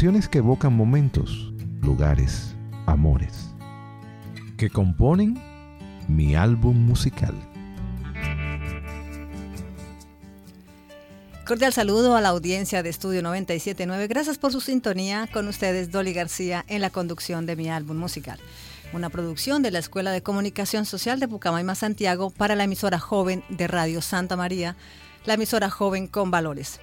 que evocan momentos, lugares, amores, que componen mi álbum musical. Cordial saludo a la audiencia de Estudio 979. Gracias por su sintonía. Con ustedes, Dolly García, en la conducción de mi álbum musical. Una producción de la Escuela de Comunicación Social de Pucamaima, Santiago, para la emisora joven de Radio Santa María, la emisora joven con valores.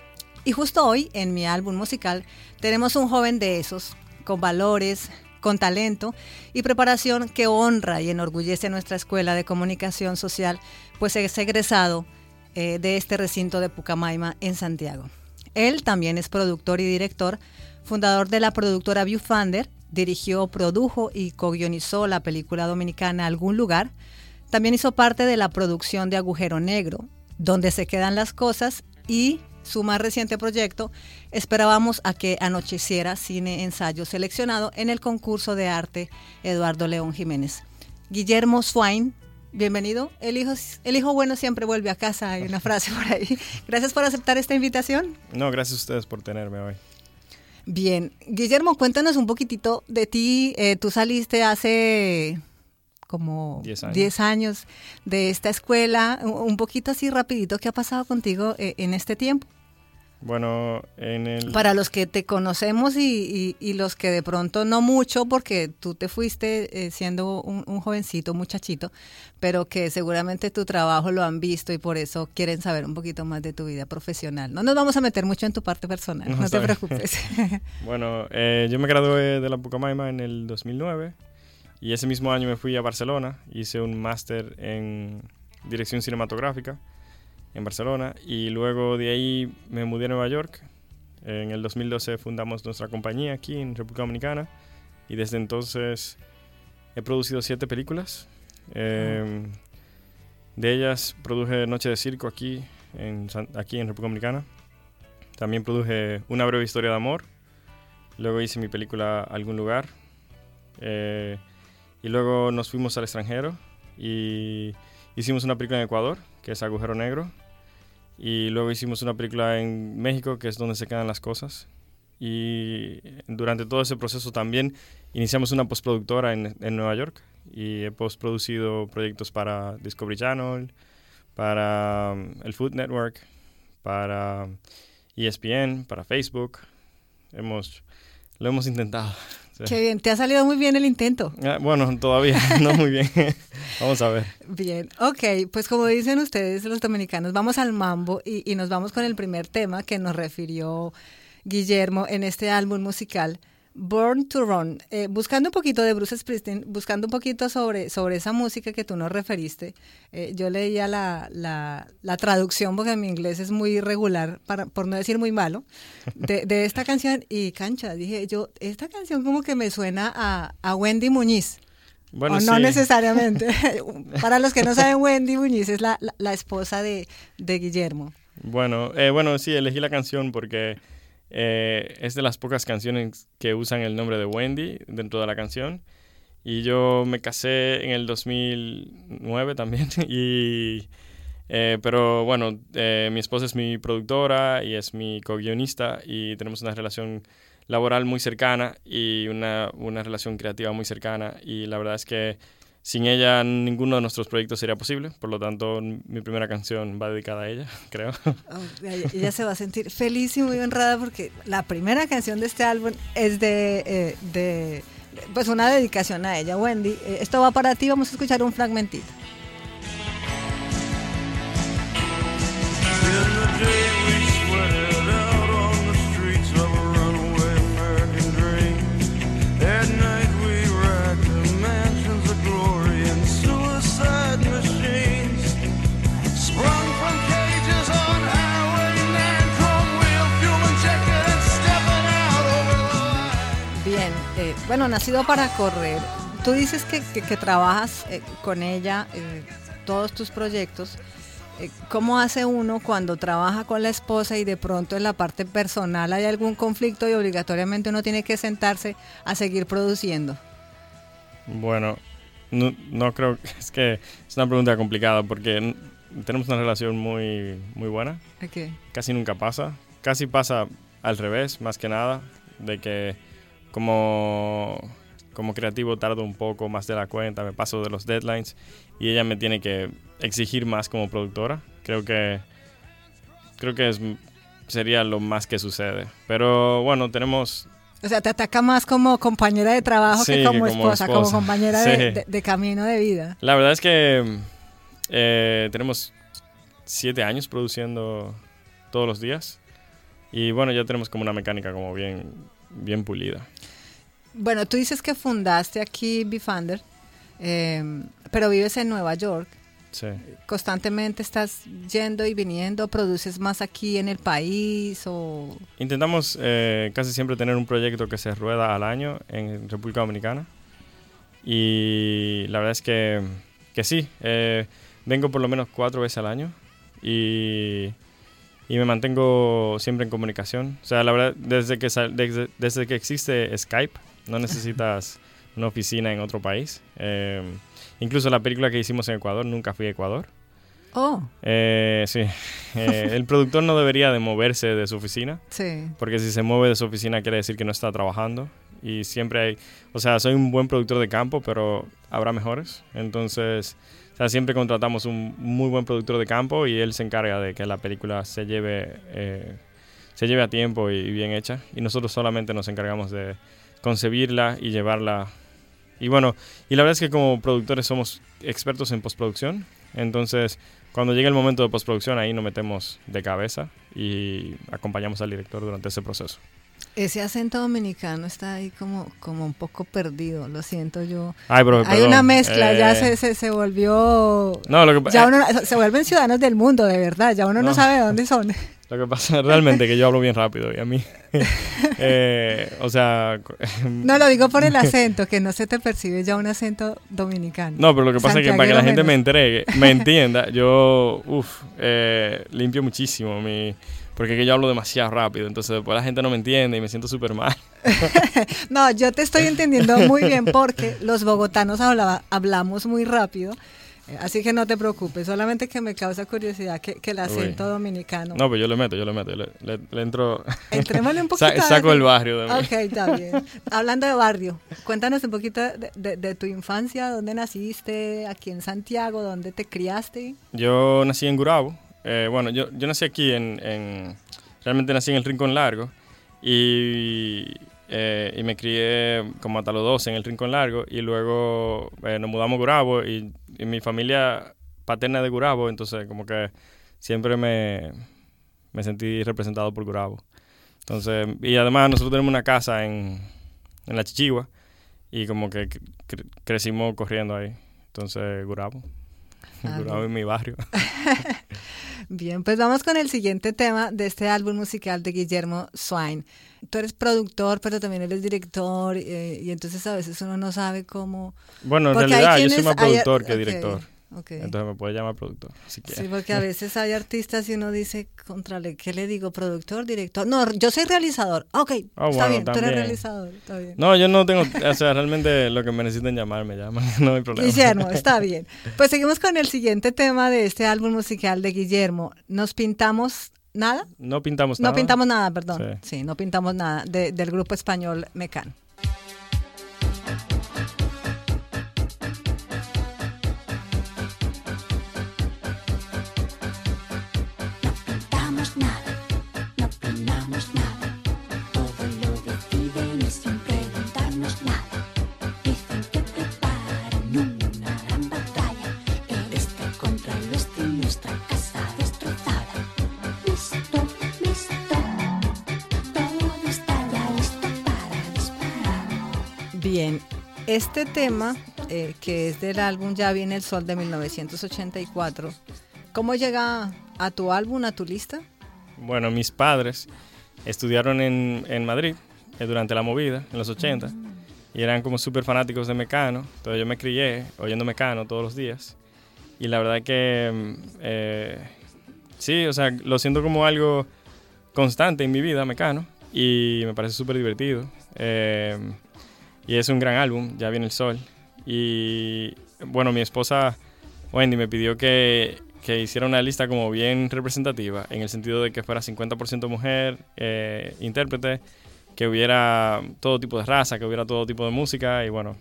Y justo hoy, en mi álbum musical, tenemos un joven de esos, con valores, con talento y preparación que honra y enorgullece nuestra Escuela de Comunicación Social, pues es egresado eh, de este recinto de Pucamaima en Santiago. Él también es productor y director, fundador de la productora Viewfinder, dirigió, produjo y co-guionizó la película dominicana Algún Lugar. También hizo parte de la producción de Agujero Negro, Donde se quedan las cosas y su más reciente proyecto, esperábamos a que anocheciera cine ensayo seleccionado en el concurso de arte Eduardo León Jiménez. Guillermo Swain, bienvenido. El hijo, el hijo bueno siempre vuelve a casa, hay una frase por ahí. Gracias por aceptar esta invitación. No, gracias a ustedes por tenerme hoy. Bien, Guillermo, cuéntanos un poquitito de ti. Eh, tú saliste hace como 10 años. 10 años de esta escuela. Un un poquito así rapidito, ¿qué ha pasado contigo eh, en este tiempo? Bueno, en el... Para los que te conocemos y, y- y los que de pronto no mucho, porque tú te fuiste eh, siendo un, un jovencito, muchachito, pero que seguramente tu trabajo lo han visto y por eso quieren saber un poquito más de tu vida profesional. No nos vamos a meter mucho en tu parte personal, No, no, te preocupes. Bueno, eh, yo me gradué de la Pucamaima en el 2009 y ese mismo año me fui a Barcelona, hice un máster en dirección cinematográfica en Barcelona y luego de ahí me mudé a Nueva York. En el 2012 fundamos nuestra compañía aquí en República Dominicana y desde entonces he producido siete películas. Eh, de ellas produje Noche de Circo aquí en, aquí en República Dominicana. También produje Una breve historia de amor. Luego hice mi película Algún lugar. Eh, y luego nos fuimos al extranjero y hicimos una película en Ecuador, que es Agujero Negro. Y luego hicimos una película en México, que es donde se quedan las cosas. Y durante todo ese proceso también iniciamos una postproductora en, en Nueva York. Y he postproducido proyectos para Discovery Channel, para um, el Food Network, para ESPN, para Facebook. Hemos, lo hemos intentado. Sí. Qué bien, te ha salido muy bien el intento. Ah, bueno, todavía no muy bien. Vamos a ver. Bien, ok, pues como dicen ustedes los dominicanos, vamos al mambo y, y nos vamos con el primer tema que nos refirió Guillermo en este álbum musical, Born to Run. Eh, buscando un poquito de Bruce Springsteen, buscando un poquito sobre, sobre esa música que tú nos referiste, eh, yo leía la, la, la traducción, porque mi inglés es muy irregular, para, por no decir muy malo, de, de esta canción y cancha, dije yo, esta canción como que me suena a, a Wendy Muñiz. Bueno, o no sí. necesariamente. Para los que no saben, Wendy Muñiz es la, la, la esposa de, de Guillermo. Bueno, eh, bueno, sí, elegí la canción porque eh, es de las pocas canciones que usan el nombre de Wendy dentro de la canción. Y yo me casé en el 2009 también. Y, eh, pero bueno, eh, mi esposa es mi productora y es mi co-guionista y tenemos una relación laboral muy cercana y una, una relación creativa muy cercana. Y la verdad es que sin ella ninguno de nuestros proyectos sería posible. Por lo tanto, mi primera canción va dedicada a ella, creo. Oh, ella, ella se va a sentir feliz y muy honrada porque la primera canción de este álbum es de, eh, de pues una dedicación a ella, Wendy. Eh, esto va para ti, vamos a escuchar un fragmentito. Bueno, nacido para correr. Tú dices que, que- que trabajas eh, con ella, eh, todos tus proyectos. eh, ¿cómo hace uno cuando trabaja con la esposa y de pronto en la parte personal hay algún conflicto y obligatoriamente uno tiene que sentarse a seguir produciendo? Bueno, no, no creo que es que es una pregunta complicada porque tenemos una relación muy, muy buena. Ok. Casi nunca pasa. Casi pasa al revés, más que nada, de que como, como creativo tardo un poco más de la cuenta, me paso de los deadlines y ella me tiene que exigir más como productora. Creo que creo que es, sería lo más que sucede. Pero bueno, tenemos O sea, te ataca más como compañera de trabajo Sí, que como, que como esposa, como compañera de, Sí. de- de camino de vida. La verdad es que eh, tenemos siete años produciendo todos los días y bueno, ya tenemos como una mecánica como bien, bien pulida. Bueno, tú dices que fundaste aquí Bifander, eh, pero vives en Nueva York. Sí. ¿Constantemente estás yendo y viniendo? ¿Produces más aquí en el país? o Intentamos eh, casi siempre tener un proyecto que se rueda al año en República Dominicana y la verdad es que, que sí, eh, vengo por lo menos cuatro veces al año y, y me mantengo siempre en comunicación. O sea, la verdad, desde que, desde, desde que existe Skype, no necesitas una oficina en otro país. Eh, incluso la película que hicimos en Ecuador, nunca fui a Ecuador. Oh, Eh, sí, Eh, el productor no debería de moverse de su oficina. sí. Porque si se mueve de su oficina quiere decir que no está trabajando. Y siempre hay, o sea, soy un buen productor de campo, pero habrá mejores. Entonces, o sea, siempre contratamos un muy buen productor de campo y él se encarga de que la película se lleve, eh, se lleve a tiempo y, y bien hecha. Y nosotros solamente nos encargamos de concebirla y llevarla. Y bueno, y la verdad es que como productores somos expertos en postproducción. Entonces, cuando llega el momento de postproducción, ahí nos metemos de cabeza y acompañamos al director durante ese proceso. Ese acento dominicano está ahí como, como un poco perdido, lo siento yo. Ay, bro, Hay perdón. una mezcla, ya Eh, se, se, se volvió... No, lo que, Ya eh, uno, se vuelven ciudadanos del mundo, de verdad, ya uno no, No. sabe de dónde son. Lo que pasa es realmente que yo hablo bien rápido y a mí, eh, o sea, No lo digo por el acento, que no se te percibe ya un acento dominicano. no, pero lo que pasa es que para que la gente me entregue, me entienda, yo, uff, limpio muchísimo mi, porque es que yo hablo demasiado rápido, entonces después la gente no me entiende y me siento súper mal. No, yo te estoy entendiendo muy bien porque los bogotanos hablaba- hablamos muy rápido, eh, así que no te preocupes, solamente que me causa curiosidad que, que el acento Uy. dominicano. No, pero yo le meto, yo le meto, yo le, le- le entro, Entrémosle un poquito. saco el barrio de mí. Ok, está bien. Hablando de barrio, cuéntanos un poquito de, de- de tu infancia, dónde naciste, aquí en Santiago, dónde te criaste. Yo nací en Gurabo. Eh, bueno, yo, yo nací aquí en, en- Realmente nací en el Rincón Largo. Y, eh, y me crié como hasta los 12 en el Rincón Largo. Y luego eh, nos mudamos a Gurabo. Y, mi familia paterna de Gurabo. Entonces, como que siempre me, me sentí representado por Gurabo. Entonces, y además nosotros tenemos una casa en, en La Chichigua. Y como que cre- cre- crecimos corriendo ahí. Entonces, Gurabo. Ah, es mi barrio. Bien, pues vamos con el siguiente tema de este álbum musical de Guillermo Swain. Tú eres productor, pero también eres director, eh, y entonces a veces uno no sabe cómo... Bueno, en realidad yo soy más hay- productor que director. Entonces me puede llamar productor, si. Sí, porque a veces hay artistas y uno dice, contrale, ¿qué le digo? ¿Productor, director? No, yo soy realizador. Ok, Ah, está bueno, bien, tú eres realizador, está bien. No, yo no tengo, o sea, realmente lo que me necesiten llamar me llaman, no hay problema. Guillermo, está bien. Pues seguimos con el siguiente tema de este álbum musical de Guillermo. ¿Nos pintamos nada? No pintamos No nada. pintamos nada, perdón. Sí. Sí, no pintamos nada de- del grupo español Mecan. Este tema, eh, que es del álbum Ya viene el sol de 1984, ¿cómo llega a tu álbum, a tu lista? Bueno, mis padres estudiaron en, en Madrid eh, durante la movida, en los 80, y eran como súper fanáticos de Mecano. Entonces yo me crié oyendo Mecano todos los días. y la verdad que mm, eh, sí, o sea, lo siento como algo constante en mi vida, Mecano, y me parece súper divertido. Eh, y es un gran álbum, Ya viene el sol. Y bueno, mi esposa Wendy me pidió que, que hiciera una lista como bien representativa, en el sentido de que fuera 50% mujer, eh, intérprete, que hubiera todo tipo de raza, que hubiera todo tipo de música y bueno,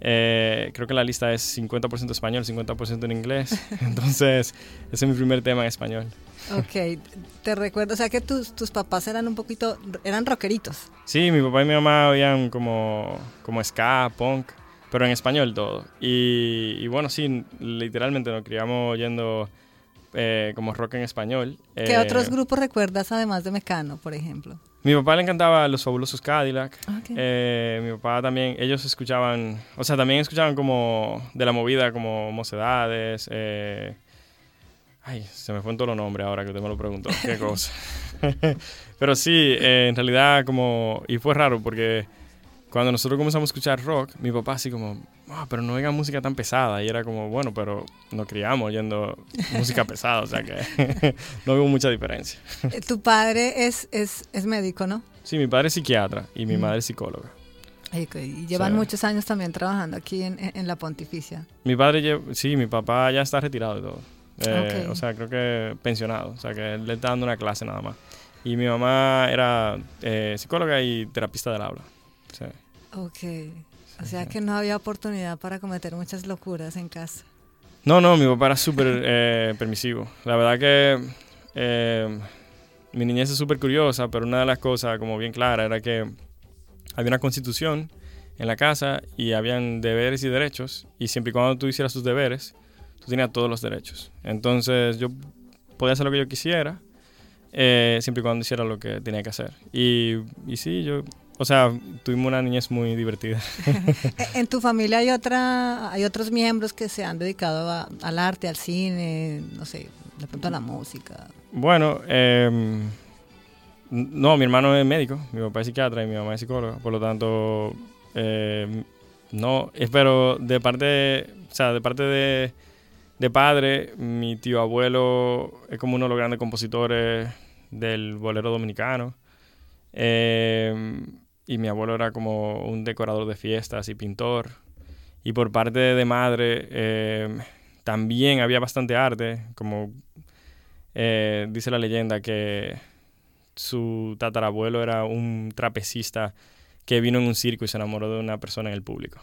eh, creo que la lista es 50% español, 50% en inglés. Entonces, ese es mi primer tema en español. Ok, te recuerdo, o sea que tus, tus papás eran un poquito, eran rockeritos. Sí, mi papá y mi mamá oían como, como ska, punk, pero en español todo. Y, y bueno, sí, literalmente nos criamos oyendo eh, como rock en español. ¿Qué Eh, otros grupos recuerdas además de Mecano, por ejemplo? Mi papá le encantaba los fabulosos Cadillac. Ok. Eh, mi papá también, ellos escuchaban, o sea, también escuchaban como de la movida, como Mocedades. eh, ay, se me fue en todo los nombres ahora que usted me lo preguntó. Qué cosa. Pero sí, eh, en realidad como, y fue raro porque cuando nosotros comenzamos a escuchar rock, mi papá así como, "Ah, pero no oigan música tan pesada. Y era como, bueno, pero nos criamos oyendo música pesada, o sea que no veo mucha diferencia. Eh, Tu padre es, es, es médico, ¿no? Sí, mi padre es psiquiatra y mi madre es psicóloga. Y, y llevan Sí. muchos años también trabajando aquí en, en- la Pontificia. Mi padre, sí, mi papá ya está retirado de todo. Eh. O sea, creo que pensionado. O sea, que él le está dando una clase nada más. Y mi mamá era eh, psicóloga y terapista del habla. Sí. Ok. O sea que no había oportunidad para cometer muchas locuras en casa. No, no, mi papá era súper eh, permisivo. La verdad que eh, mi niñez es súper curiosa, pero una de las cosas como bien clara era que había una constitución en la casa y habían deberes y derechos y siempre y cuando tú hicieras tus deberes, tú tenías todos los derechos. Entonces yo podía hacer lo que yo quisiera, eh, siempre y cuando hiciera lo que tenía que hacer. Y, y sí, yo, o sea, tuvimos una niñez muy divertida. E- En tu familia hay otra, hay otros miembros que se han dedicado a- al arte, al cine, no sé, de pronto a la música. Bueno, eh, no, mi hermano es médico, mi papá es psiquiatra y mi mamá es psicóloga, por lo tanto, eh, no, eh, pero de parte, o sea, de parte de, de padre, mi tío abuelo es como uno de los grandes compositores del bolero dominicano, eh, y mi abuelo era como un decorador de fiestas y pintor, y por parte de madre, eh, también había bastante arte, como eh, dice la leyenda que su tatarabuelo era un trapecista que vino en un circo y se enamoró de una persona en el público.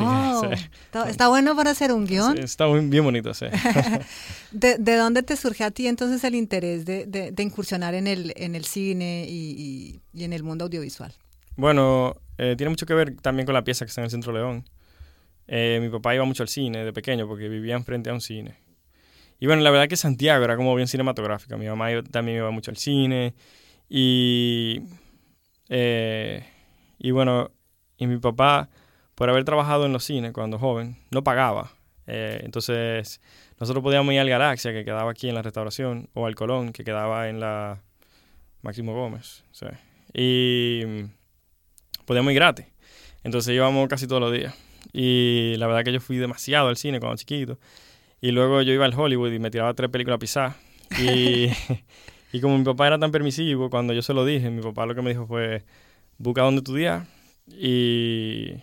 Oh, sí. está, está bueno para hacer un guion. Sí, está muy- bien bonito, sí. ¿De, de dónde te surge a ti entonces el interés de, de- de incursionar en el, en el cine y, y- y en el mundo audiovisual? bueno, eh, tiene mucho que ver también con la pieza que está en el Centro León. Eh, mi papá iba mucho al cine de pequeño porque vivía enfrente a un cine. Y bueno, la verdad que Santiago era como bien cinematográfica. Mi mamá iba- también iba mucho al cine. Y, eh, y bueno, y mi papá, por haber trabajado en los cines cuando joven, no pagaba. Eh, entonces, nosotros podíamos ir al Galaxia, que quedaba aquí en la restauración, o al Colón, que quedaba en la Máximo Gómez. sí. Y mm, podíamos ir gratis. Entonces íbamos casi todos los días. Y la verdad que yo fui demasiado al cine cuando chiquito. Y luego yo iba al Hollywood y me tiraba tres películas pisadas. Y, y como mi papá era tan permisivo, cuando yo se lo dije, mi papá lo que me dijo fue, busca dónde estudiar. Y,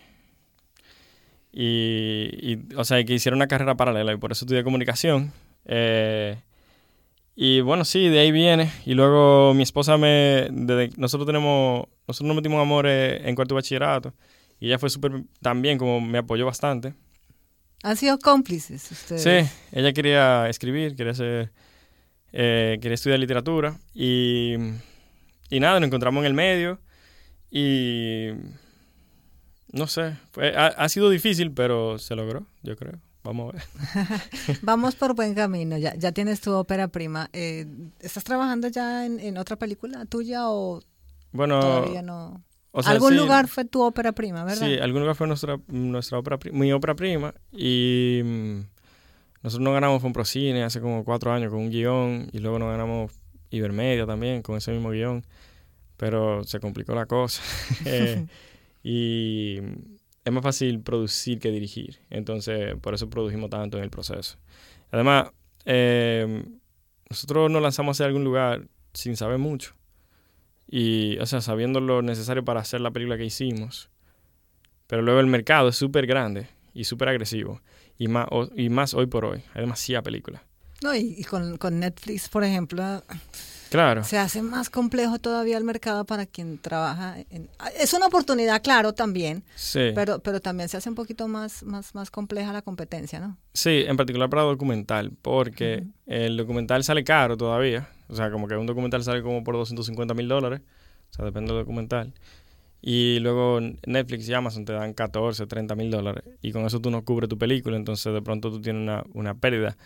y, y, o sea, que hiciera una carrera paralela y por eso estudié comunicación. Eh, y bueno, sí, de ahí viene. Y luego mi esposa me... Desde, nosotros tenemos... Nosotros nos metimos amores en cuarto de bachillerato. Y ella fue súper... También como me apoyó bastante. ¿Han sido cómplices ustedes? Sí, ella quería escribir, quería ser... eh, quería estudiar literatura. Y... Y nada, nos encontramos en el medio. Y... No sé. fue- ha, ha sido difícil, pero se logró, yo creo. Vamos a ver. Vamos por buen camino, ya, ya tienes tu ópera prima. Eh, ¿Estás trabajando ya en, en otra película tuya o Bueno... todavía no? o sea, Algún sí, lugar fue tu ópera prima, ¿verdad? Sí, algún lugar fue nuestra, nuestra ópera, mi ópera prima y mm, nosotros nos ganamos un Procine hace como cuatro años con un guion y luego nos ganamos Ibermedia también con ese mismo guion, pero se complicó la cosa Eh, y es más fácil producir que dirigir, entonces por eso produjimos tanto en el proceso. Además, eh, nosotros nos lanzamos hacia algún lugar sin saber mucho. Y, o sea, sabiendo lo necesario para hacer la película que hicimos. Pero luego el mercado es súper grande y súper agresivo. Y más, y más hoy por hoy. Hay demasiada película. No, y, y con, con Netflix, por ejemplo, Claro. se hace más complejo todavía el mercado para quien trabaja. En, es una oportunidad, claro, también, Sí. pero, pero también se hace un poquito más, más, más compleja la competencia, ¿no? Sí, en particular para documental, porque el documental sale caro todavía. O sea, como que un documental sale como por 250 mil dólares. O sea, depende del documental. Y luego Netflix y Amazon te dan 14, 30 mil dólares. Y con eso tú no cubres tu película, entonces de pronto tú tienes una, una pérdida.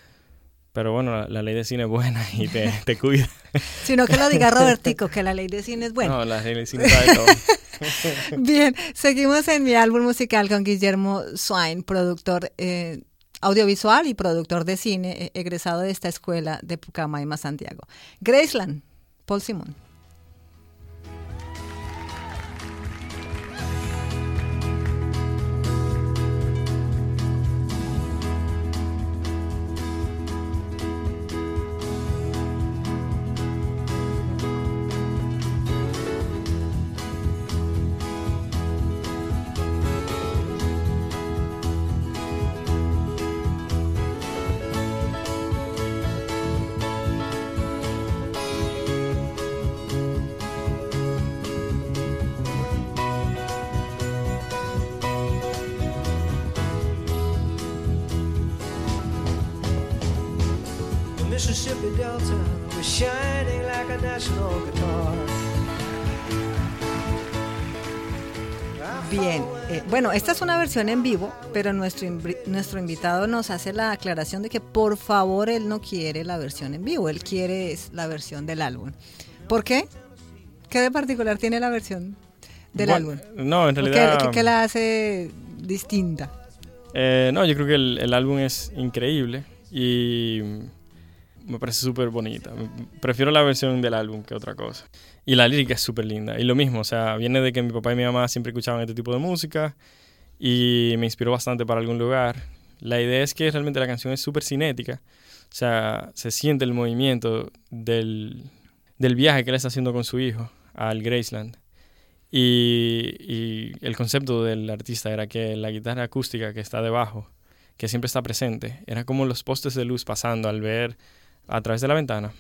Pero bueno, la, la ley de cine es buena y te, te cuida. Sino que lo diga Robertico, que la ley de cine es buena. No, la ley de cine sabe todo. Bien, seguimos en mi álbum musical con Guillermo Swain, productor eh, audiovisual y productor de cine, eh, egresado de esta escuela de Pucamaima, Santiago. Graceland, Paul Simon. Mississippi Delta was shining like a national guitar. Bien, eh, bueno, esta es una versión en vivo, pero nuestro, nuestro invitado nos hace la aclaración de que por favor él no quiere la versión en vivo, él quiere es la versión del álbum. ¿Por qué? ¿Qué de particular tiene la versión del Bueno, álbum? No, en ¿O qué- realidad... ¿Qué, qué la hace distinta? Eh, no, yo creo que el, el álbum es increíble y me parece súper bonita. Prefiero la versión del álbum que otra cosa. Y la lírica es súper linda. Y lo mismo, o sea, viene de que mi papá y mi mamá siempre escuchaban este tipo de música y me inspiró bastante para algún lugar. La idea es que realmente la canción es súper cinética. O sea, se siente el movimiento del, del viaje que él está haciendo con su hijo al Graceland. Y, y el concepto del artista era que la guitarra acústica que está debajo, que siempre está presente, era como los postes de luz pasando al ver a través de la ventana.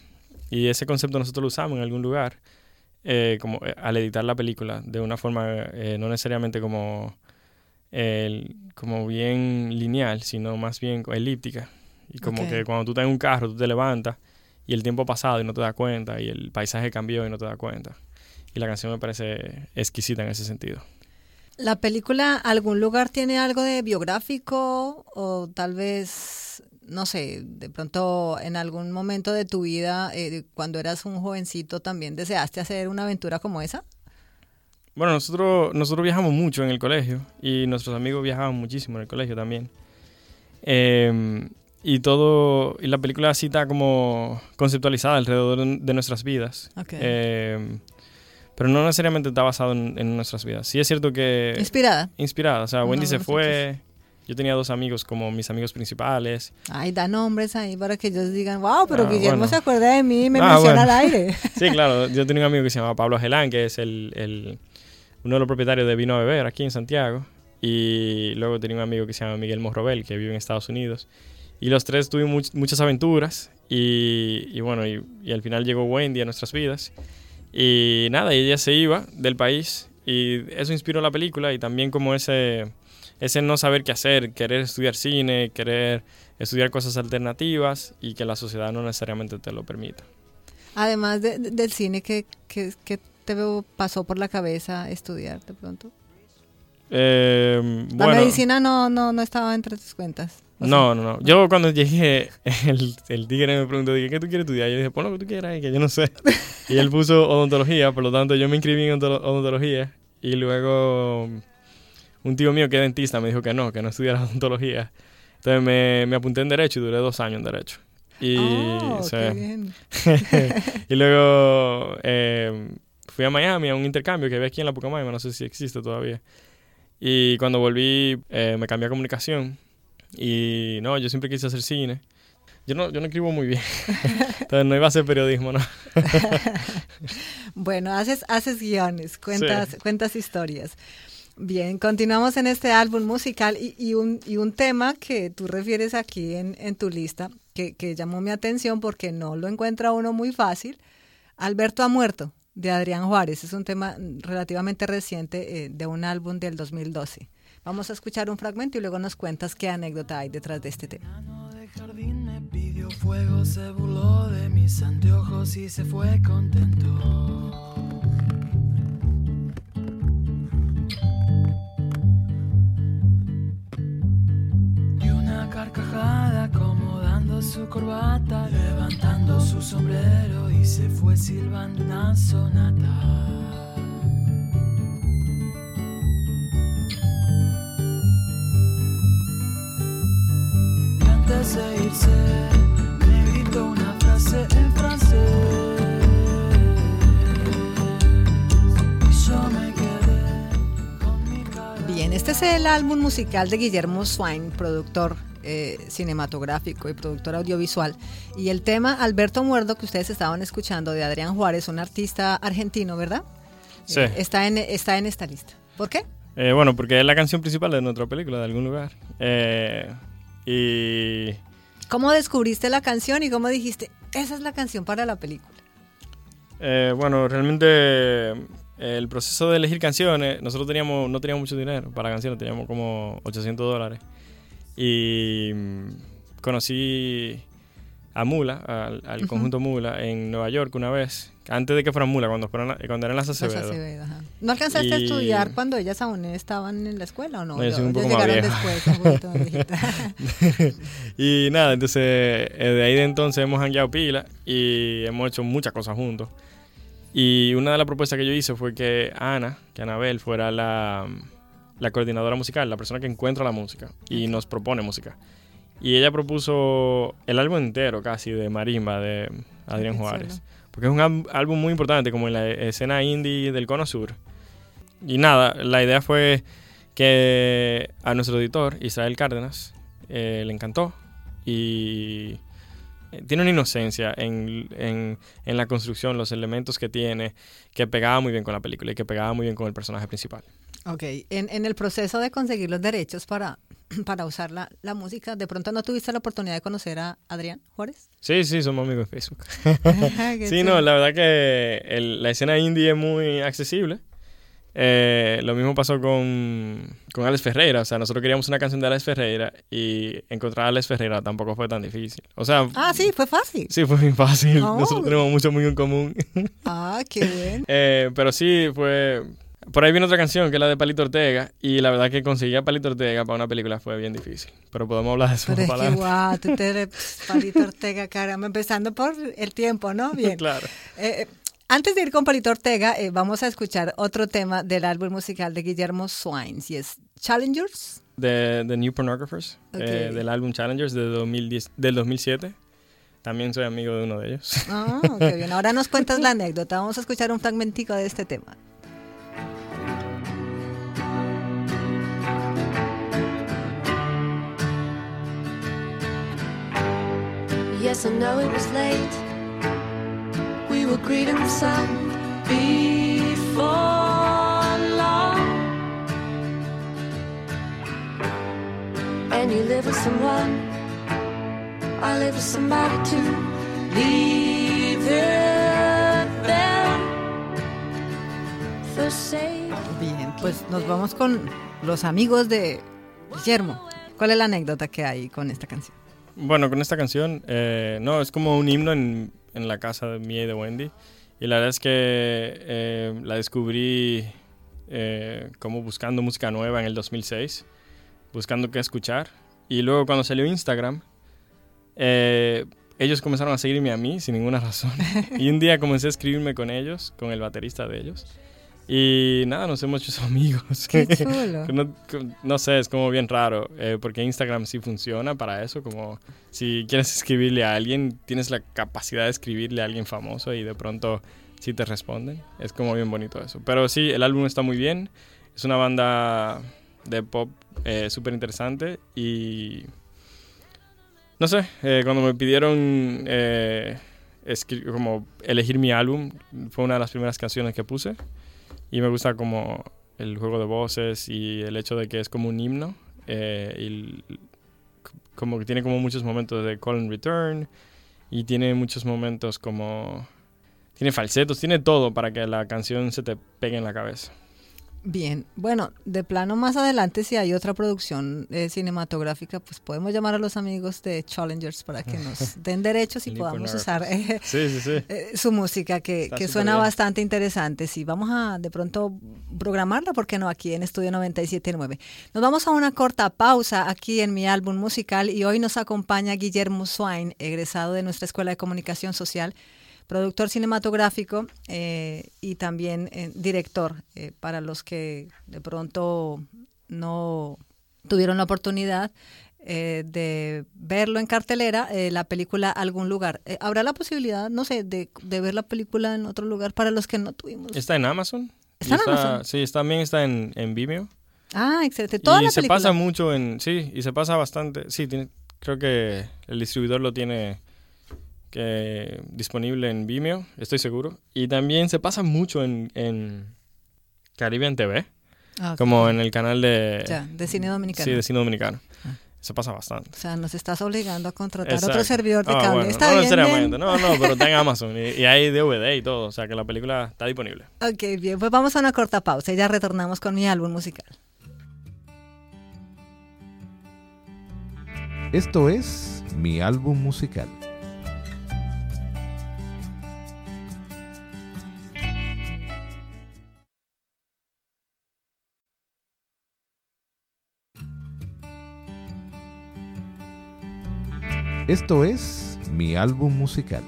Y ese concepto nosotros lo usamos en algún lugar, eh, como eh, al editar la película, de una forma eh, no necesariamente como, el- como bien lineal, sino más bien elíptica. Y como que cuando tú estás en un carro, tú te levantas y el tiempo ha pasado y no te das cuenta, y el paisaje cambió y no te das cuenta. Y la canción me parece exquisita en ese sentido. ¿La película algún lugar tiene algo de biográfico o tal vez, no sé, de pronto en algún momento de tu vida, eh, cuando eras un jovencito, también deseaste hacer una aventura como esa? Bueno, nosotros, nosotros viajamos mucho en el colegio y nuestros amigos viajaban muchísimo en el colegio también. Eh, y todo, y la película así está como conceptualizada alrededor de, nuestras vidas. Eh, pero no necesariamente está basado en, en nuestras vidas. Sí es cierto que... Inspirada. Inspirada. O sea, No, Wendy se fue. Yo tenía dos amigos como mis amigos principales. Ay, da nombres ahí para que ellos digan, wow, pero Ah, Guillermo bueno. se acuerda de mí y me Ah, menciona bueno. al aire. Sí, claro. Yo tenía un amigo que se llama Pablo Agelán, que es el, el- uno de los propietarios de Vino a Beber aquí en Santiago. Y luego tenía un amigo que se llama Miguel Morrobel, que vive en Estados Unidos. Y los tres tuvimos much- muchas aventuras. Y, y bueno, y, y al final llegó Wendy a nuestras vidas. Y nada, y ella se iba del país. Y eso inspiró la película. Y también como ese, ese no saber qué hacer, querer estudiar cine, querer estudiar cosas alternativas y que la sociedad no necesariamente te lo permita. Además de- de- del cine, ¿qué, qué, qué te pasó por la cabeza estudiar de pronto? Eh, La bueno, medicina no, no, no estaba entre tus cuentas. No, no, no. Yo cuando llegué, el, el tigre me preguntó, dije, ¿qué tú quieres estudiar? Yo dije, pon lo que tú quieras, que yo no sé. y él puso odontología, por lo tanto yo me inscribí en odonto- odontología. Y luego un tío mío que es dentista me dijo que no, que no estudiara odontología. Entonces me, me apunté en Derecho y duré dos años en Derecho. Y, Oh, qué bien. y luego eh, fui a Miami a un intercambio que había aquí en la Pucamaima, no sé si existe todavía. Y cuando volví eh, me cambié a comunicación. Y no, yo siempre quise hacer cine. Yo no, yo no escribo muy bien. Entonces no iba a hacer periodismo, ¿no? Bueno, haces, haces guiones, cuentas, cuentas historias. Bien, continuamos en este álbum musical y, un, tema que tú refieres aquí en, tu lista, que, llamó mi atención porque no lo encuentra uno muy fácil. Alberto ha muerto, de Adrián Juárez. Es un tema relativamente reciente eh, de un álbum del 2012. Vamos a escuchar un fragmento y luego nos cuentas qué anécdota hay detrás de este tema. Jardín me pidió fuego, se burló de mis anteojos y se fue contento. Una carcajada acomodando su corbata, levantando su sombrero y se fue silbando una sonata. Y antes de irse, me gritó una frase en francés. Y yo me quedé con mi cara. Bien, este es el álbum musical de Guillermo Swain, productor eh, cinematográfico y productor audiovisual. Y el tema Alberto Muerdo, que ustedes estaban escuchando, de Adrián Juárez, un artista argentino, ¿verdad? Sí. Eh, está, en, está en esta lista. ¿Por qué? Eh, bueno, porque es la canción principal de nuestra película, de algún lugar. Y ¿Cómo descubriste la canción y cómo dijiste, esa es la canción para la película? Bueno, realmente el proceso de elegir canciones, nosotros teníamos, no teníamos mucho dinero para canciones, teníamos como 800 dólares. Y mm, conocí a Mula, al, al conjunto Mula, en Nueva York una vez, antes de que fueran Mula, cuando, fueron, cuando eran las Acevedo. Acevedo, ajá. ¿No alcanzaste a estudiar cuando ellas aún estaban en la escuela o no? No, yo soy un poco más viejo. después, y nada, entonces eh, de ahí de entonces hemos hangueado pila y hemos hecho muchas cosas juntos. Y una de las propuestas que yo hice fue que Ana, que Anabel fuera la, la coordinadora musical, la persona que encuentra la música y nos propone música. Y ella propuso el álbum entero casi de Marimba de Adrián Juárez. Porque es un ál- álbum muy importante como en la escena indie del Cono Sur. Y nada, la idea fue que a nuestro editor, Israel Cárdenas, eh, le encantó y eh, tiene una inocencia en, en- en la construcción, los elementos que tiene, que pegaba muy bien con la película y que pegaba muy bien con el personaje principal. Ok, en, en el proceso de conseguir los derechos para, para usar la, la música, ¿de pronto no tuviste la oportunidad de conocer a Adrián Juárez? Sí, sí, somos amigos de Facebook. Sí, no, la verdad que el- la escena indie es muy accesible. Eh, lo mismo pasó con, con Alex Ferreira. O sea, nosotros queríamos una canción de Alex Ferreira y encontrar a Alex Ferreira tampoco fue tan difícil. O sea, Ah, sí, fue fácil. sí fue muy fácil. Oh. Nosotros tenemos mucho muy en común. Ah, qué bien. Eh, pero sí, fue... Por ahí viene otra canción que es la de Palito Ortega y la verdad que conseguir a Palito Ortega para una película fue bien difícil. Pero podemos hablar de eso Pero es que guau, tú te eres Palito Ortega, caramba, empezando por el tiempo, ¿no? Bien. claro. Eh, eh, antes de ir con Palito Ortega, eh, vamos a escuchar otro tema del álbum musical de Guillermo Swines y es Challengers. de The New Pornographers, Ok. eh, del álbum Challengers de 2010, del 2007. También soy amigo de uno de ellos. Ah, qué bien. Ahora nos cuentas la anécdota. Vamos a escuchar un fragmentico de este tema. Yes, I know it was late. We were greeting the sun before long. And you live with someone, I live with somebody too. Leave it there. Say. Bien, pues nos vamos con los amigos de Guillermo. ¿Cuál es la anécdota que hay con esta canción? Bueno, con esta canción, eh, no, es como un himno en, en la casa de mía y de Wendy. Y la verdad es que eh, la descubrí eh, como buscando música nueva en el 2006, buscando qué escuchar. Y luego cuando salió Instagram, ellos comenzaron a seguirme a mí sin ninguna razón. y un día comencé a escribirme con ellos, con el baterista de ellos. Y nada, nos hemos hecho amigos. Qué chulo. No, no sé, es como bien raro, eh, porque Instagram sí funciona para eso, como si quieres escribirle a alguien, tienes la capacidad de escribirle a alguien famoso y de pronto sí te responden. Es como bien bonito eso. Pero sí, el álbum está muy bien, es una banda de pop eh, súper interesante y No sé, eh, cuando me pidieron eh, como elegir mi álbum, fue una de las primeras canciones que puse. Y me gusta como el juego de voces y el hecho de que es como un himno. eh, y como que tiene como muchos momentos de call and return. Y tiene muchos momentos como... Tiene falsetos, tiene todo para que la canción se te pegue en la cabeza. Bien, bueno, de plano más adelante si hay otra producción eh, cinematográfica, pues podemos llamar a los amigos de Challengers para que nos den derechos y podamos usar eh, Sí, sí, sí. eh, su música que, que suena bien. bastante interesante. Sí, vamos a de pronto programarla, ¿por qué no? Aquí en Estudio 97.9. Nos vamos a una corta pausa aquí en mi álbum musical y hoy nos acompaña Guillermo Swain, egresado de nuestra Escuela de Comunicación Social, productor cinematográfico eh, y también eh, director eh, para los que de pronto no tuvieron la oportunidad eh, de verlo en cartelera, eh, la película Algún lugar. ¿Habrá la posibilidad, no sé, de, de ver la película en otro lugar para los que no tuvimos? Está en Amazon. ¿Está en Amazon? Sí, también está en, en Vimeo. Ah, excelente. Toda y la se película. pasa mucho en... Sí, y se pasa bastante... Sí, tiene, creo que el distribuidor lo tiene que, disponible en Vimeo, estoy seguro. Y también se pasa mucho en, en Caribbean TV, Ah, como en el canal de... Ya, de cine dominicano. Sí, de cine dominicano. Ah. Se pasa bastante. O sea, nos estás obligando a contratar Exacto. otro servidor de Ah, cable. bueno, está no bien, necesariamente, bien. no, no, pero está en Amazon y, y hay DVD y todo, o sea que la película está disponible. Ok, bien, pues vamos a una corta pausa y ya retornamos con mi álbum musical. Esto es mi álbum musical. Esto es mi álbum musical.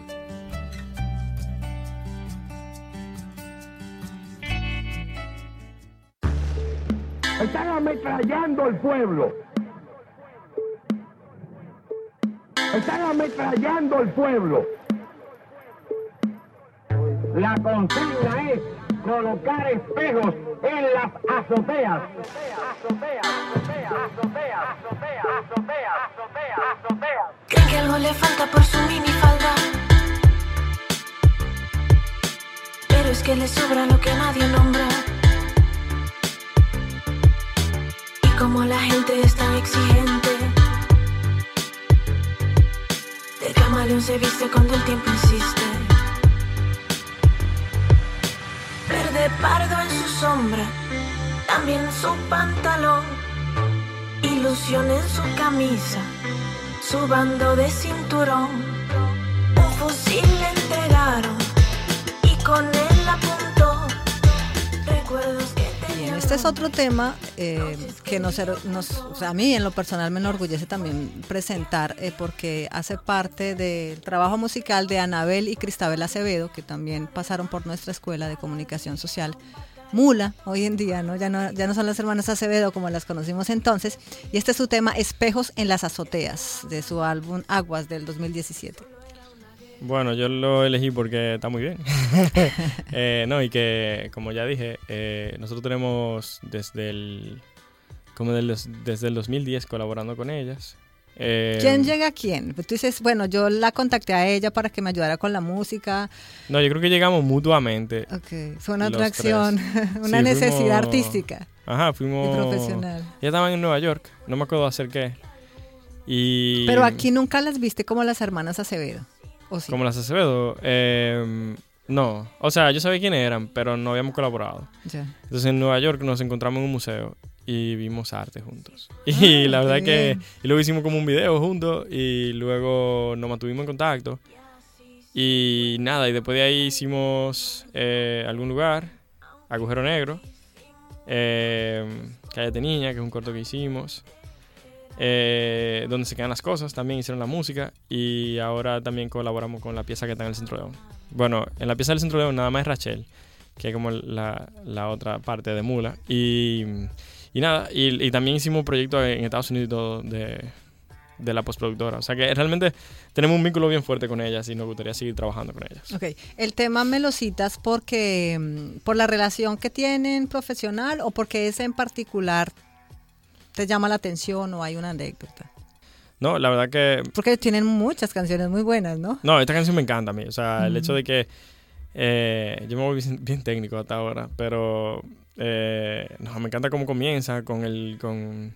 Están ametrallando el pueblo. Están ametrallando el pueblo. La consigna es colocar espejos en las azoteas. Creen que algo le falta por su minifalda. Pero es que le sobra lo que nadie nombra. Y como la gente es tan exigente, el camaleón se viste cuando el tiempo insiste. Pardo en su sombra, también su pantalón, ilusión en su camisa su bando de cinturón. Un fusil le entregaron y con él este es otro tema eh, que nos, nos- a mí en lo personal me enorgullece también presentar eh, porque hace parte del trabajo musical de Anabel y Cristabel Acevedo, que también pasaron por nuestra escuela de comunicación social. Mula, hoy en día, ¿no? Ya, no, ya no son las hermanas Acevedo como las conocimos entonces. Y este es su tema Espejos en las azoteas, de su álbum Aguas del 2017. Bueno, yo lo elegí porque está muy bien. Eh, no, y que, como ya dije, eh, nosotros tenemos desde el, como del desde el 2010 colaborando con ellas. Eh, ¿Quién llega a quién? Pues tú dices, bueno, yo la contacté a ella para que me ayudara con la música. No, yo creo que llegamos mutuamente. Ok, fue una atracción, una Sí, necesidad fuimos- artística Ajá, y fuimos... profesional. Ya estaban en Nueva York, no me acuerdo hacer qué. Y... Pero aquí nunca las viste como las hermanas Acevedo. Como las Acevedo, eh, no. O sea, yo sabía quiénes eran, pero no habíamos colaborado. Entonces en Nueva York nos encontramos en un museo y vimos arte juntos. Y la verdad que... Y luego hicimos como un video juntos y luego nos mantuvimos en contacto. Y nada, y después de ahí hicimos eh, algún lugar, Agujero Negro, eh, Cállate Niña, que es un corto que hicimos, eh, donde se quedan las cosas, también hicieron la música y ahora también colaboramos con la pieza que está en el Centro León. Bueno, en la pieza del Centro León nada más es Rachel, que es como la, la otra parte de Mula. Y, y nada, y, y también hicimos un proyecto en Estados Unidos y todo de, de la postproductora. O sea que realmente tenemos un vínculo bien fuerte con ellas y nos gustaría seguir trabajando con ellas. Ok, el tema me lo citas porque mm, por la relación que tienen profesional o porque ese en particular te llama la atención o hay una anécdota. No, la verdad que Porque tienen muchas canciones muy buenas, ¿no? No, esta canción me encanta a mí. O sea, el hecho de que. eh, yo me voy bien, bien técnico hasta ahora, pero. eh, no, me encanta cómo comienza con el. Con,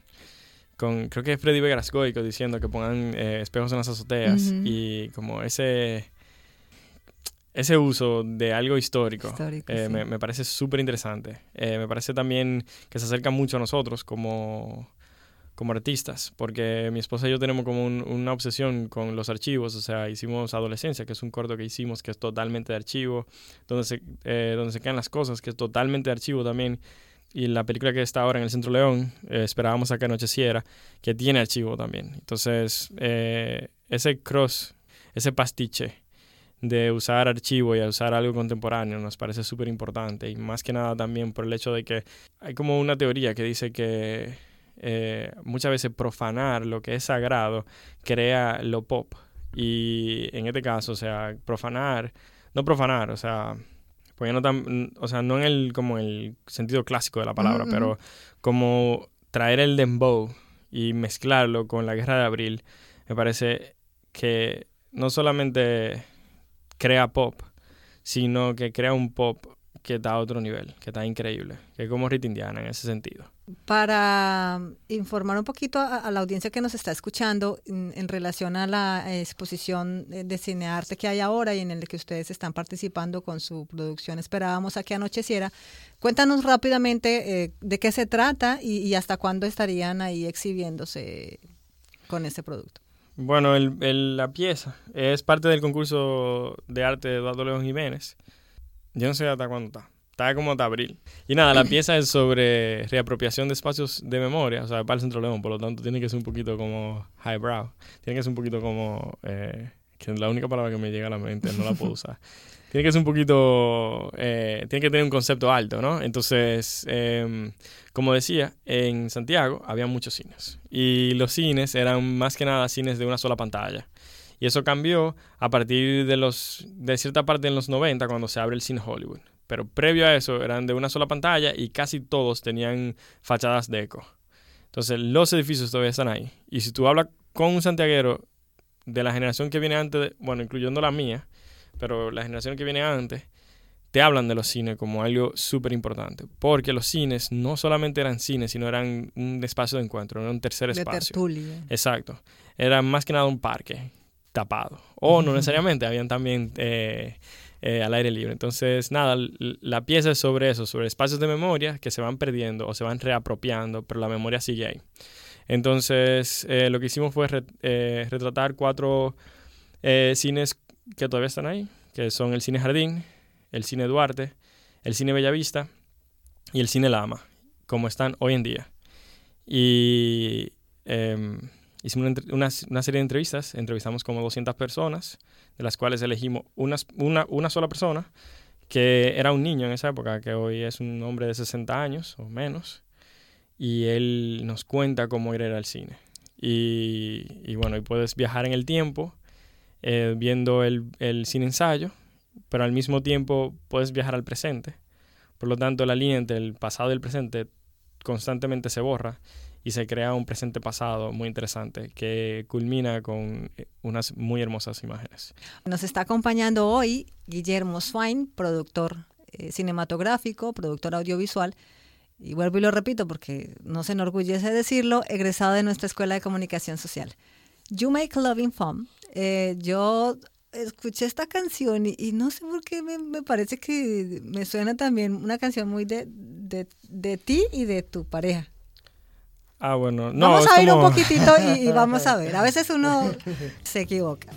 con creo que es Freddy Vegascoico diciendo que pongan eh, espejos en las azoteas y como ese. Ese uso de algo histórico, Histórico, eh, sí. me, me parece súper interesante. Eh, me parece también que se acerca mucho a nosotros como, como artistas, porque mi esposa y yo tenemos como un- una obsesión con los archivos, o sea, hicimos Adolescencia, que es un corto que hicimos que es totalmente de archivo, donde se, eh, donde se quedan las cosas, que es totalmente de archivo también, y la película que está ahora en el Centro León, esperábamos a que anocheciera, que tiene archivo también. Entonces, ese cross, ese pastiche de usar archivo y a usar algo contemporáneo nos parece súper importante y más que nada también por el hecho de que hay como una teoría que dice que eh, muchas veces profanar lo que es sagrado crea lo pop. Y en este caso, o sea, profanar, no profanar, o sea, porque no tan, o sea, no en el como el sentido clásico de la palabra, pero como traer el dembow y mezclarlo con la guerra de abril, me parece que no solamente crea pop, sino que crea un pop que está a otro nivel, que está increíble, que es como Rita Indiana en ese sentido. Para um, informar un poquito a, la audiencia que nos está escuchando en, en relación a la eh, exposición de, de cinearte que hay ahora y en el que ustedes están participando con su producción Esperábamos a que anocheciera, cuéntanos rápidamente eh, de qué se trata y, y hasta cuándo estarían ahí exhibiéndose con este producto. Bueno, el- el- la pieza es parte del concurso de arte de Eduardo León Jiménez. Yo no sé hasta cuándo está. Está como hasta abril. Y nada, la pieza es sobre reapropiación de espacios de memoria, o sea, para el Centro León, por lo tanto tiene que ser un poquito como highbrow. Tiene que ser un poquito como... eh, que es la única palabra que me llega a la mente, no la puedo usar. Tiene que ser un poquito... eh, tiene que tener un concepto alto, ¿no? Entonces, em, como decía, en Santiago había muchos cines. Y los cines eran más que nada cines de una sola pantalla. Y eso cambió a partir de los de cierta parte en los 90 cuando se abre el cine Hollywood. Pero previo a eso eran de una sola pantalla y casi todos tenían fachadas de eco. Entonces los edificios todavía están ahí. Y si tú hablas con un santiaguero de la generación que viene antes, de- bueno, incluyendo la mía, pero la generación que viene antes, te hablan de los cines como algo súper importante. Porque los cines no solamente eran cines, sino eran un espacio de encuentro, era un tercer De espacio. tertulia. Exacto. Era más que nada un parque tapado. O no necesariamente, habían también eh, eh, al aire libre. Entonces, nada, la pieza es sobre eso, sobre espacios de memoria que se van perdiendo o se van reapropiando, pero la memoria sigue ahí. Entonces, eh, lo que hicimos fue re- retratar cuatro cines que todavía están ahí, que son el Cine Jardín, el Cine Duarte, el Cine Bellavista y el Cine Lama, como están hoy en día. Y em, hicimos una, una- una serie de entrevistas, entrevistamos como 200 personas, de las cuales elegimos una sola persona, que era un niño en esa época, que hoy es un hombre de 60 años o menos, y él nos cuenta cómo ir al cine. Y, y bueno, y puedes viajar en el tiempo eh, viendo el, el cine ensayo, pero al mismo tiempo puedes viajar al presente. Por lo tanto, la línea entre el pasado y el presente constantemente se borra y se crea un presente pasado muy interesante que culmina con eh, unas muy hermosas imágenes. Nos está acompañando hoy Guillermo Swain, productor eh, cinematográfico, productor audiovisual, y vuelvo y lo repito porque no se enorgullece decirlo, egresado de nuestra Escuela de Comunicación Social. You Make Loving Fun. Eh, yo escuché esta canción y, y no sé por qué me, me parece que me suena también una canción muy de, de, de ti y de tu pareja. Ah, bueno, no, vamos a ir un poquitito y, y vamos a ver. A veces uno se equivoca.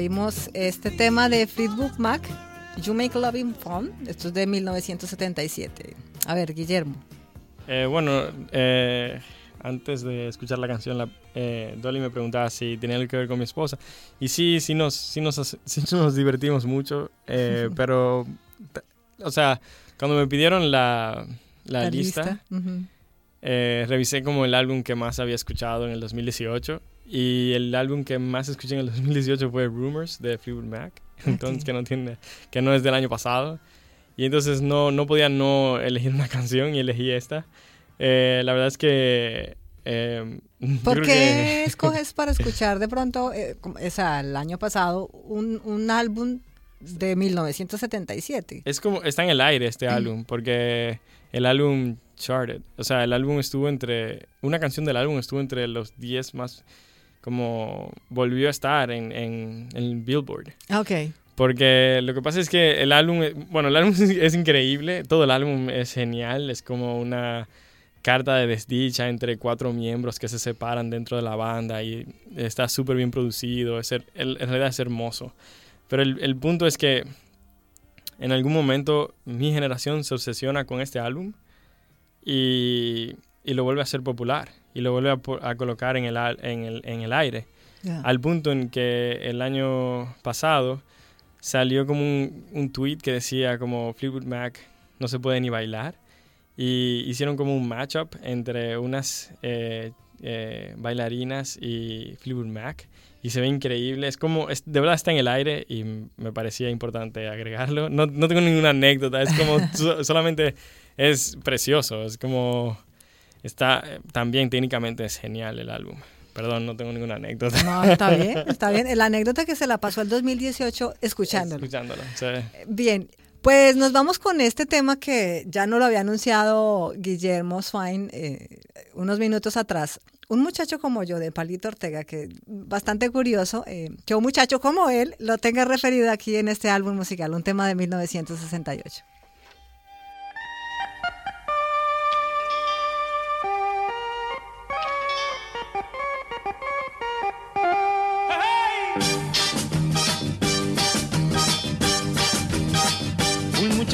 Oímos este tema de Fleetwood Mac, You Make Loving Fun. Esto es de 1977. A ver, Guillermo. Eh, bueno, eh, antes de escuchar la canción, la, eh, Dolly me preguntaba si tenía algo que ver con mi esposa. Y sí, sí nos, sí nos, sí nos divertimos mucho, eh, pero, o sea, cuando me pidieron la, la, lista, Ujú. eh, revisé como el álbum que más había escuchado en el 2018. Y el álbum que más escuché en el 2018 fue Rumors de Fleetwood Mac. Entonces, Ok. que no tiene, que no es del año pasado. Y entonces no, no podía no elegir una canción y elegí esta. Eh, la verdad es que... eh, ¿Por qué que- escoges para escuchar de pronto, eh, o sea, el año pasado, un, un álbum de 1977? Es como, está en el aire este álbum, porque el álbum charted, o sea, el álbum estuvo entre, una canción del álbum estuvo entre los 10 más, como volvió a estar en, en, en Billboard. Ok. Porque lo que pasa es que el álbum, eh, bueno, el álbum es, increíble, todo el álbum es genial, es como una carta de desdicha entre cuatro miembros que se separan dentro de la banda y está súper bien producido, es, en realidad es hermoso. Pero el, el punto es que en algún momento mi generación se obsesiona con este álbum y, y lo vuelve a hacer popular y lo vuelve a, a colocar en el, en el, en el aire Ya. al punto en que el año pasado salió como un, un tweet que decía como Fleetwood Mac no se puede ni bailar y hicieron como un matchup entre unas eh, eh, bailarinas y Fleetwood Mac y se ve increíble, es como, es, de verdad está en el aire y me parecía importante agregarlo. No, no tengo ninguna anécdota, es como so- solamente es precioso, es como está eh, también técnicamente es genial el álbum. Perdón, no tengo ninguna anécdota. No, está bien, está bien. La anécdota que se la pasó el 2018 escuchándolo. Escuchándolo, sí. Bien, pues nos vamos con este tema que ya no lo había anunciado Guillermo Swain eh, unos minutos atrás. Un muchacho como yo, de Palito Ortega, que bastante curioso, eh, que un muchacho como él lo tenga referido aquí en este álbum musical, un tema de 1968.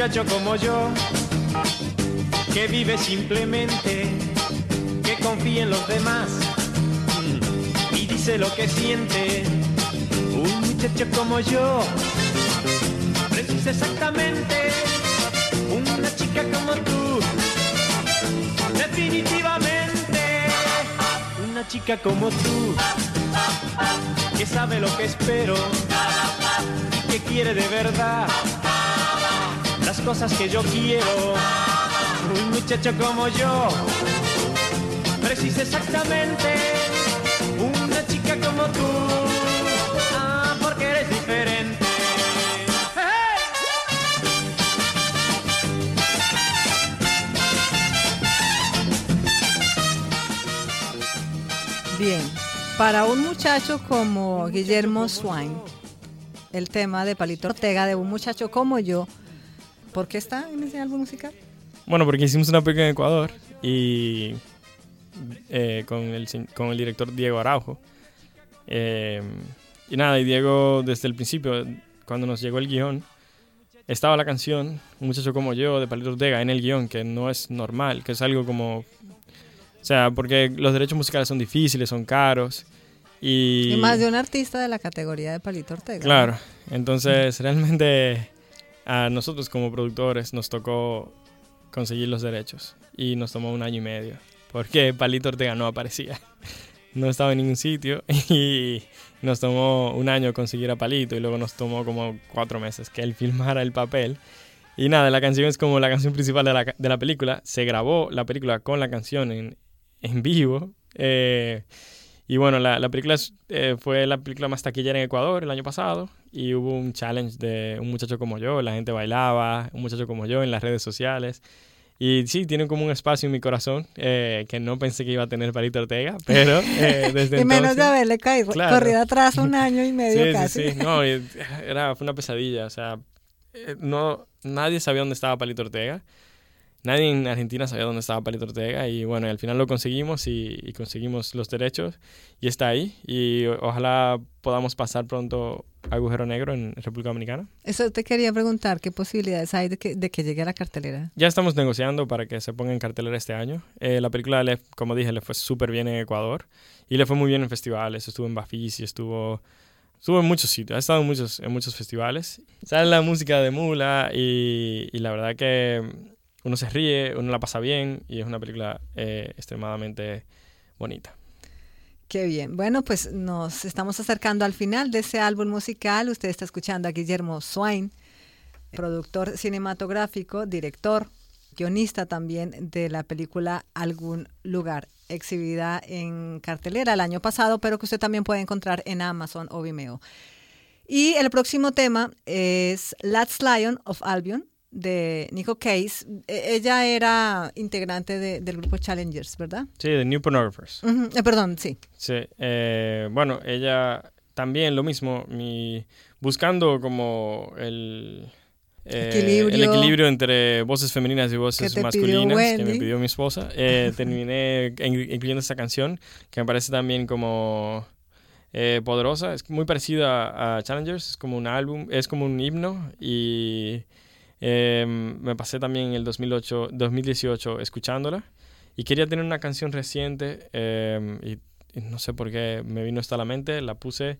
Muchacho como yo, que vive simplemente, que confía en los demás y dice lo que siente. Un muchacho como yo, precisa exactamente una chica como tú. Definitivamente, una chica como tú, que sabe lo que espero y que quiere de verdad cosas que yo quiero. Un muchacho como yo precisa exactamente una chica como tú. Ah, porque eres diferente. Bien, para un muchacho como Guillermo Swain, el tema de Palito Ortega, de un muchacho como yo, ¿por qué está en ese álbum musical? Bueno, porque hicimos una película en Ecuador y eh, con, el, con el director Diego Araujo. Eh, y nada, y Diego desde el principio, cuando nos llegó el guion, estaba la canción, Un muchacho como yo, de Palito Ortega, en el guion, que no es normal, que es algo como... O sea, porque los derechos musicales son difíciles, son caros. Y, Y más de un artista de la categoría de Palito Ortega. Claro, entonces realmente a nosotros como productores nos tocó conseguir los derechos y nos tomó un año y medio porque Palito Ortega no aparecía, no estaba en ningún sitio y nos tomó un año conseguir a Palito y luego nos tomó como cuatro meses que él filmara el papel. Y nada, la canción es como la canción principal de la, de la película. Se grabó la película con la canción en, en vivo. eh, y bueno, la, la película eh, fue la película más taquillera en Ecuador el año pasado y hubo un challenge de un muchacho como yo, la gente bailaba, un muchacho como yo en las redes sociales. Y sí, tiene como un espacio en mi corazón eh, que no pensé que iba a tener Palito Ortega, pero eh, desde y menos entonces... de haberle caído, Claro. corrido atrás un año y medio Sí, casi. sí, sí. No, era, fue una pesadilla. O sea, eh, no, nadie sabía dónde estaba Palito Ortega. Nadie en Argentina sabía dónde estaba Palito Ortega y bueno, al final lo conseguimos y, y conseguimos los derechos y está ahí y ojalá podamos pasar pronto Agujero Negro en República Dominicana. Eso te quería preguntar, ¿qué posibilidades hay de que, de que llegue a la cartelera? Ya estamos negociando para que se ponga en cartelera este año. Eh, la película, le, como dije, le fue súper bien en Ecuador y le fue muy bien en festivales. Estuvo en Bafisi, estuvo, estuvo en muchos sitios, ha estado en muchos, en muchos festivales. Sale la música de Mula y, y la verdad que uno se ríe, uno la pasa bien y es una película eh, extremadamente bonita. Qué bien. Bueno, pues nos estamos acercando al final de ese álbum musical. Usted está escuchando a Guillermo Swain, productor cinematográfico, director, guionista también de la película Algún Lugar, exhibida en cartelera el año pasado, pero que usted también puede encontrar en Amazon o Vimeo. Y el próximo tema es Last Lion of Albion de Nico Case. E- Ella era integrante de- del grupo Challengers, ¿verdad? Sí, The New Pornographers. Eh, perdón, sí. Sí, eh, bueno, ella también lo mismo, mi, buscando como el, eh, Equilibrio. el equilibrio entre voces femeninas y voces masculinas que me pidió mi esposa. Terminé in- incluyendo esta canción que me parece también como poderosa, es muy parecida a Challengers, es como un álbum, es como un himno y eh, me pasé también el 2008, 2018 escuchándola y quería tener una canción reciente y, y no sé por qué me vino esta a la mente, la puse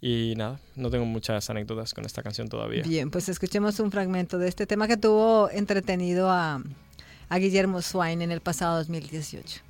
y nada, no tengo muchas anécdotas con esta canción todavía. Bien, pues escuchemos un fragmento de este tema que tuvo entretenido a, a Guillermo Swain en el pasado 2018.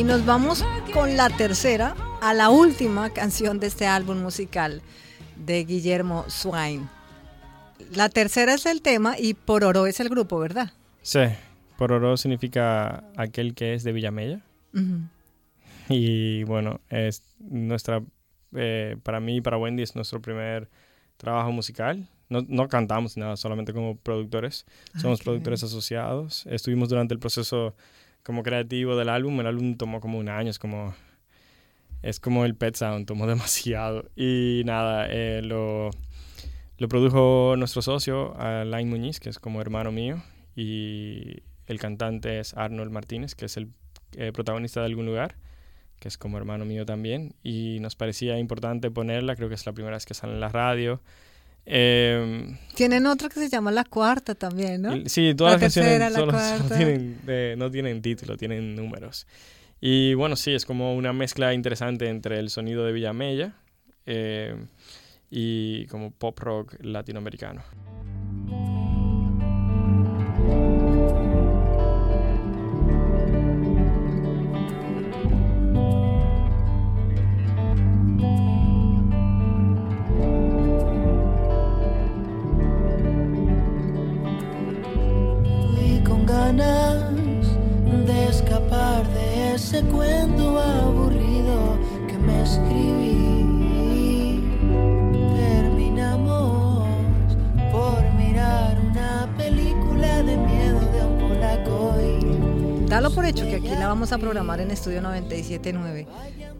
Y nos vamos con la tercera, a la última canción de este álbum musical de Guillermo Swain. La tercera es el tema y Pororo es el grupo, ¿verdad? Sí, Pororo significa aquel que es de Villamella. Ujú. Y bueno, es nuestra, eh, para mí y para Wendy es nuestro primer trabajo musical. No, no cantamos nada, solamente como productores. Ah, Somos productores asociados. Estuvimos durante el proceso como creativo del álbum. El álbum tomó como un año, es como, es como el Pet Sound, tomó demasiado. Y nada, eh, lo, lo produjo nuestro socio, Alain Muñiz, que es como hermano mío. Y el cantante es Arnold Martínez, que es el eh, protagonista de algún lugar, que es como hermano mío también, y nos parecía importante ponerla, creo que es la primera vez que sale en la radio. Eh, Tienen otra que se llama La Cuarta también, ¿no? sí, todas La las canciones tercera, la solo- solo cuarta. tienen, eh, no tienen título, tienen números. Y bueno, sí, es como una mezcla interesante entre el sonido de Villamella eh, y como pop rock latinoamericano. Ese cuento aburrido que me escribí, terminamos por mirar una película de miedo de un polaco y Dalo por hecho que aquí la vamos a programar en Estudio 97.9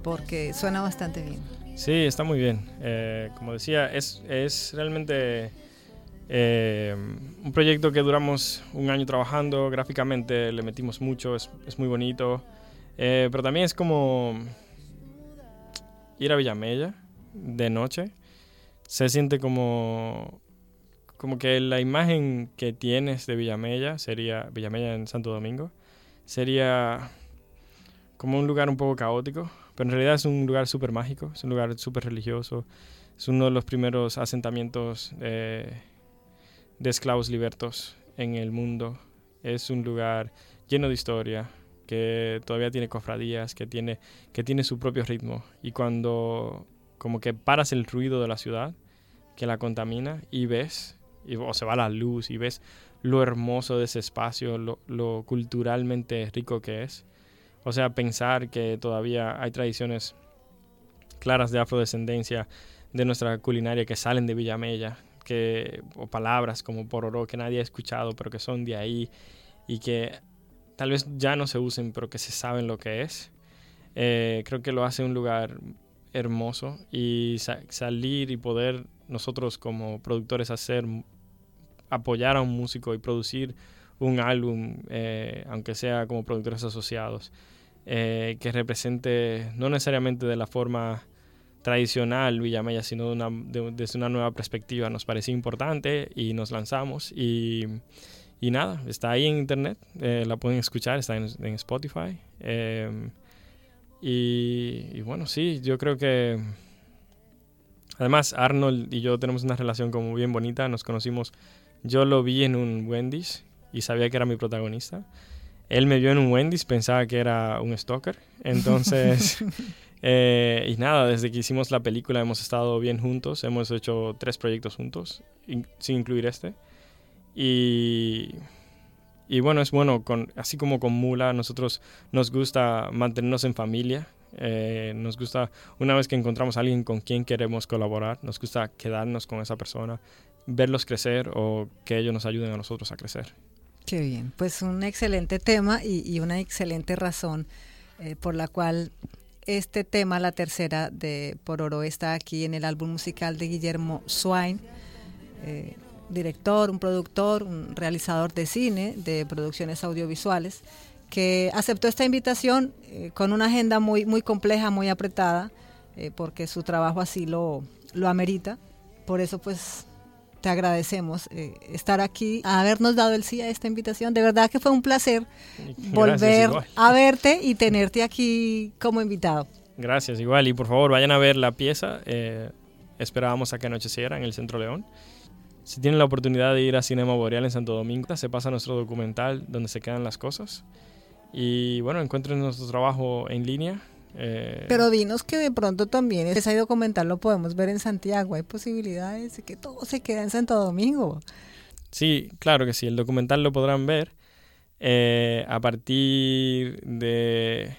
porque suena bastante bien. Sí, está muy bien. Eh, como decía, es, es realmente eh, un proyecto que duramos un año trabajando gráficamente, le metimos mucho, es, es muy bonito, Eh, pero también es como ir a Villamella de noche. Se siente como, como que la imagen que tienes de Villamella sería, Villamella en Santo Domingo, sería como un lugar un poco caótico, pero en realidad es un lugar súper mágico, es un lugar súper religioso, es uno de los primeros asentamientos eh, de esclavos libertos en el mundo, es un lugar lleno de historia, que todavía tiene cofradías, que tiene, que tiene su propio ritmo, y cuando como que paras el ruido de la ciudad, que la contamina, y ves y, o se va la luz y ves lo hermoso de ese espacio, lo, lo culturalmente rico que es. O sea, pensar que todavía hay tradiciones claras de afrodescendencia de nuestra culinaria que salen de Villamella, que, o palabras como pororó que nadie ha escuchado, pero que son de ahí y que tal vez ya no se usen, pero que se saben lo que es. Eh, creo que lo hace un lugar hermoso y sa- salir y poder nosotros como productores hacer, apoyar a un músico y producir un álbum, eh, aunque sea como productores asociados, eh, que represente no necesariamente de la forma tradicional Villamella, sino de una, de- desde una nueva perspectiva. Nos parecía importante y nos lanzamos y, y nada, está ahí en internet, eh, la pueden escuchar, está en, en Spotify. eh, y, y bueno, sí, yo creo que además Arnold y yo tenemos una relación como bien bonita, nos conocimos, yo lo vi en un Wendy's y sabía que era mi protagonista. Él me vio en un Wendy's, pensaba que era un stalker, entonces... Eh, y nada, desde que hicimos la película hemos estado bien juntos, hemos hecho tres proyectos juntos, in- sin incluir este. Y, y bueno, es bueno, con, así como con Mula, nosotros nos gusta mantenernos en familia, eh, nos gusta, una vez que encontramos a alguien con quien queremos colaborar, nos gusta quedarnos con esa persona, verlos crecer o que ellos nos ayuden a nosotros a crecer. Qué bien, pues un excelente tema y, y una excelente razón eh, por la cual este tema, la tercera de Pororo, está aquí en el álbum musical de Guillermo Swain, eh, director, un productor, un realizador de cine, de producciones audiovisuales, que aceptó esta invitación eh, con una agenda muy, muy compleja, muy apretada, eh, porque su trabajo así lo, lo amerita. Por eso, pues, te agradecemos eh, estar aquí, habernos dado el sí a esta invitación. De verdad que fue un placer volver igual. a verte y tenerte aquí como invitado. Gracias, igual. Y por favor, vayan a ver la pieza. esperábamos a que anocheciera en el Centro León. Si tienen la oportunidad de ir a Cinema Boreal en Santo Domingo, se pasa nuestro documental donde se quedan las cosas. Y bueno, encuentren nuestro trabajo en línea. eh, Pero dinos que de pronto también ese documental lo podemos ver en Santiago. Hay posibilidades de que todo se quede en Santo Domingo. Sí, claro que sí. El documental lo podrán ver eh, a partir de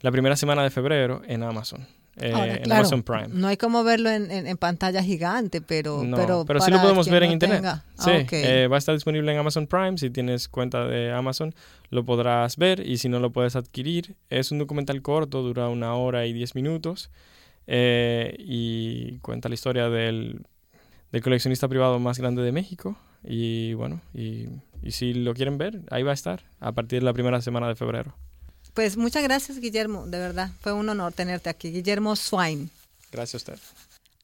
la primera semana de febrero en Amazon. Eh, Ahora, en Amazon Prime. No hay como verlo en, en- en pantalla gigante, pero, No, pero, pero sí lo podemos ver en internet. tenga- Sí, Ah, ok. eh, va a estar disponible en Amazon Prime. Si tienes cuenta de Amazon, lo podrás ver y si no lo puedes adquirir. Es un documental corto, dura una hora y diez minutos eh, y cuenta la historia del, del coleccionista privado más grande de México. Y bueno, y, y si lo quieren ver, ahí va a estar a partir de la primera semana de febrero. Pues muchas gracias, Guillermo. De verdad, fue un honor tenerte aquí. Guillermo Swain. Gracias a usted.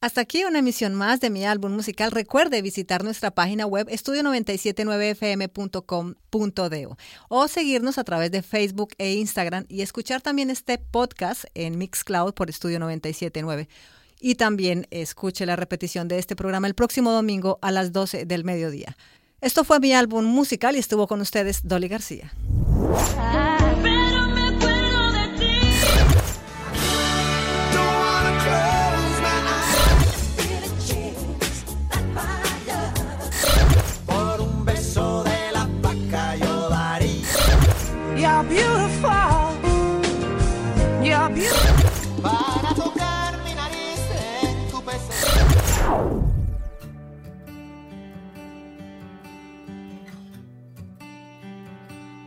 Hasta aquí una emisión más de mi álbum musical. Recuerde visitar nuestra página web estudio979fm.com.do o seguirnos a través de Facebook e Instagram y escuchar también este podcast en Mixcloud por Estudio 979. Y también escuche la repetición de este programa el próximo domingo a las 12 del mediodía. Esto fue mi álbum musical y estuvo con ustedes Dolly García. Pero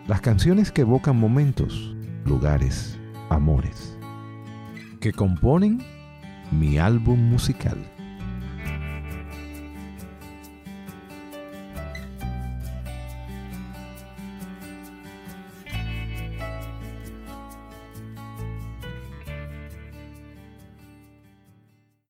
Las canciones que evocan momentos, lugares, amores, que componen mi álbum musical.